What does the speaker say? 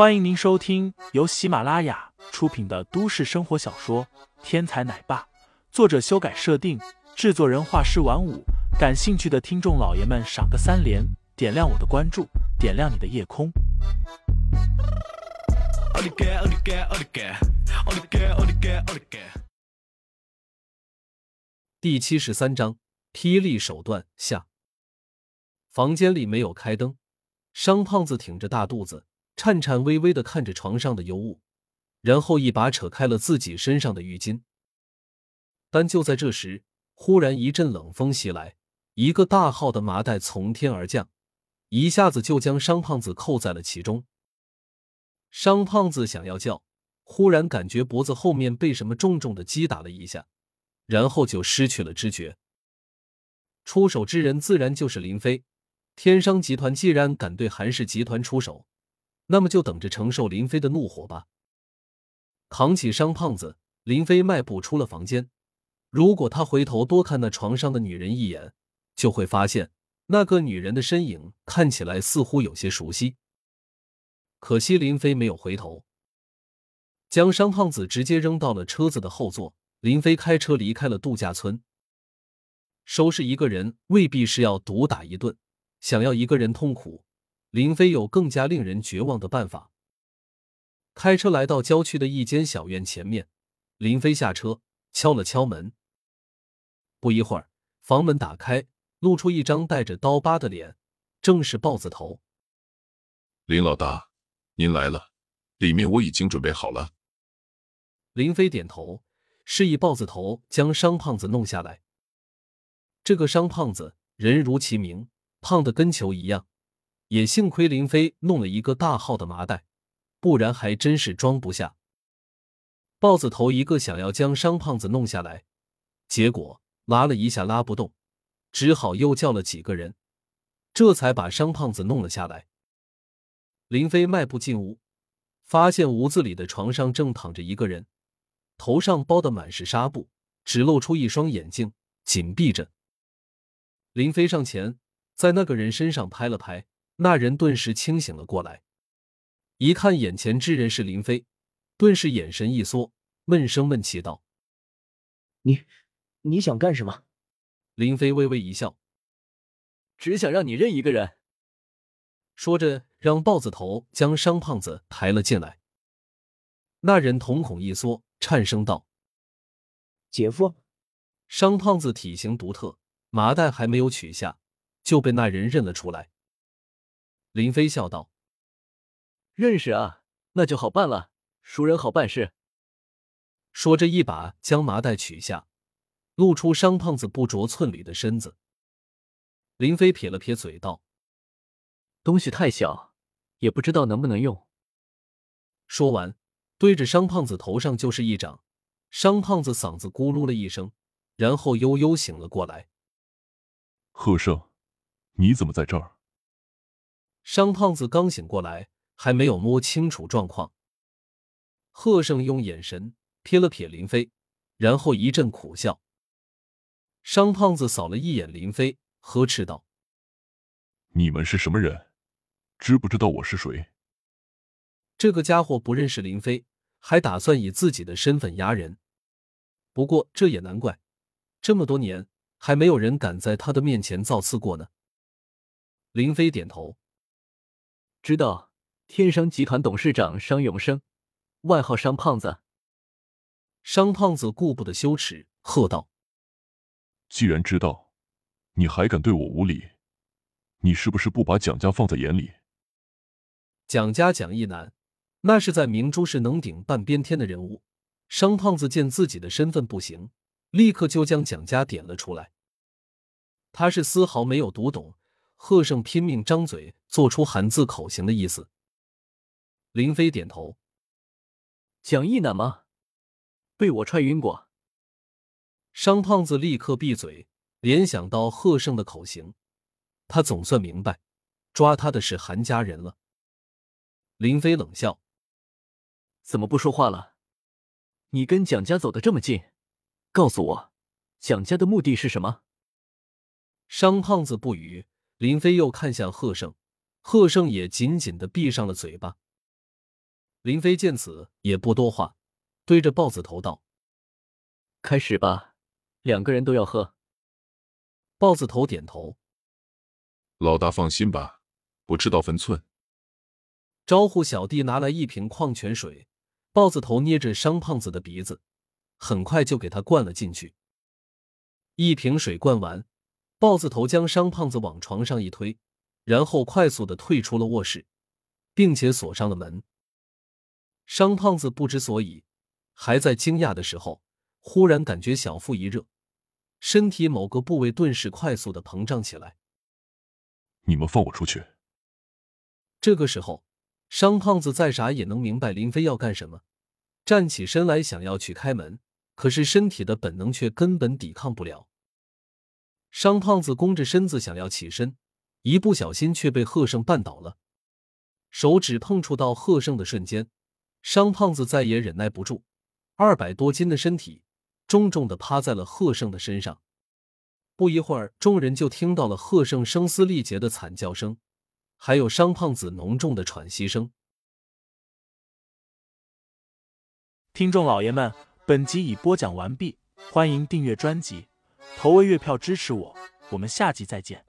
欢迎您收听由喜马拉雅出品的都市生活小说《天才奶爸》，作者修改设定，制作人画师晚舞。感兴趣的听众老爷们，赏个三连，点亮我的关注，点亮你的夜空。第七十三章：霹雳手段下。房间里没有开灯，商胖子挺着大肚子。颤颤巍巍的看着床上的尤物，然后一把扯开了自己身上的浴巾。但就在这时，忽然一阵冷风袭来，一个大号的麻袋从天而降，一下子就将商胖子扣在了其中。商胖子想要叫，忽然感觉脖子后面被什么重重的击打了一下，然后就失去了知觉。出手之人自然就是林飞。天商集团既然敢对韩氏集团出手，那么就等着承受林飞的怒火吧。扛起商胖子，林飞迈步出了房间。如果他回头多看那床上的女人一眼，就会发现那个女人的身影看起来似乎有些熟悉。可惜林飞没有回头，将商胖子直接扔到了车子的后座。林飞开车离开了度假村。收拾一个人未必是要毒打一顿，想要一个人痛苦。林飞有更加令人绝望的办法。开车来到郊区的一间小院前面，林飞下车敲了敲门。不一会儿，房门打开，露出一张带着刀疤的脸，正是豹子头。林老大，您来了，里面我已经准备好了。林飞点头，示意豹子头将商胖子弄下来。这个商胖子人如其名，胖的跟球一样。也幸亏林飞弄了一个大号的麻袋，不然还真是装不下。豹子头一个想要将商胖子弄下来，结果拉了一下拉不动，只好又叫了几个人，这才把商胖子弄了下来。林飞迈步进屋，发现屋子里的床上正躺着一个人，头上包的满是纱布，只露出一双眼睛，紧闭着。林飞上前，在那个人身上拍了拍。那人顿时清醒了过来，一看眼前之人是林飞，顿时眼神一缩，闷声闷气道：“你，你想干什么？”林飞微微一笑：“只想让你认一个人。”说着，让豹子头将商胖子抬了进来。那人瞳孔一缩，颤声道：“姐夫。”商胖子体型独特，麻袋还没有取下，就被那人认了出来。林飞笑道：“认识啊，那就好办了。熟人好办事。”说着，一把将麻袋取下，露出商胖子不着寸缕的身子。林飞撇了撇嘴道：“东西太小，也不知道能不能用。”说完，对着商胖子头上就是一掌。商胖子嗓子咕噜了一声，然后悠悠醒了过来。贺胜，你怎么在这儿？商胖子刚醒过来，还没有摸清楚状况。贺胜用眼神瞥了瞥林飞，然后一阵苦笑。商胖子扫了一眼林飞，呵斥道：“你们是什么人？知不知道我是谁？”这个家伙不认识林飞，还打算以自己的身份压人。不过这也难怪，这么多年还没有人敢在他的面前造次过呢。林飞点头。知道天商集团董事长商永生，外号商胖子。商胖子顾不得羞耻，喝道：“既然知道，你还敢对我无礼？你是不是不把蒋家放在眼里？”蒋家蒋一南，那是在明珠市能顶半边天的人物。商胖子见自己的身份不行，立刻就将蒋家点了出来。他是丝毫没有读懂。贺胜拼命张嘴，做出含字口型的意思。林飞点头。蒋一楠吗？被我踹晕过。商胖子立刻闭嘴，联想到贺胜的口型，他总算明白，抓他的是韩家人了。林飞冷笑：“怎么不说话了？你跟蒋家走得这么近，告诉我，蒋家的目的是什么？”商胖子不语。林飞又看向贺胜，贺胜也紧紧的闭上了嘴巴。林飞见此也不多话，对着豹子头道：“开始吧，两个人都要喝。”豹子头点头：“老大放心吧，不知道分寸。”招呼小弟拿来一瓶矿泉水。豹子头捏着商胖子的鼻子，很快就给他灌了进去。一瓶水灌完，豹子头将商胖子往床上一推，然后快速的退出了卧室，并且锁上了门。商胖子不知所以，还在惊讶的时候，忽然感觉小腹一热，身体某个部位顿时快速的膨胀起来。你们放我出去！这个时候。商胖子再傻也能明白林飞要干什么，站起身来想要去开门，可是身体的本能却根本抵抗不了。商胖子弓着身子想要起身，一不小心却被贺胜绊倒了，手指碰触到贺胜的瞬间，商胖子再也忍耐不住，二百多斤的身体重重的趴在了贺胜的身上。不一会儿，众人就听到了贺胜声嘶力竭的惨叫声。还有商胖子浓重的喘息声。听众老爷们，本集已播讲完毕，欢迎订阅专辑，投喂月票支持我，我们下集再见。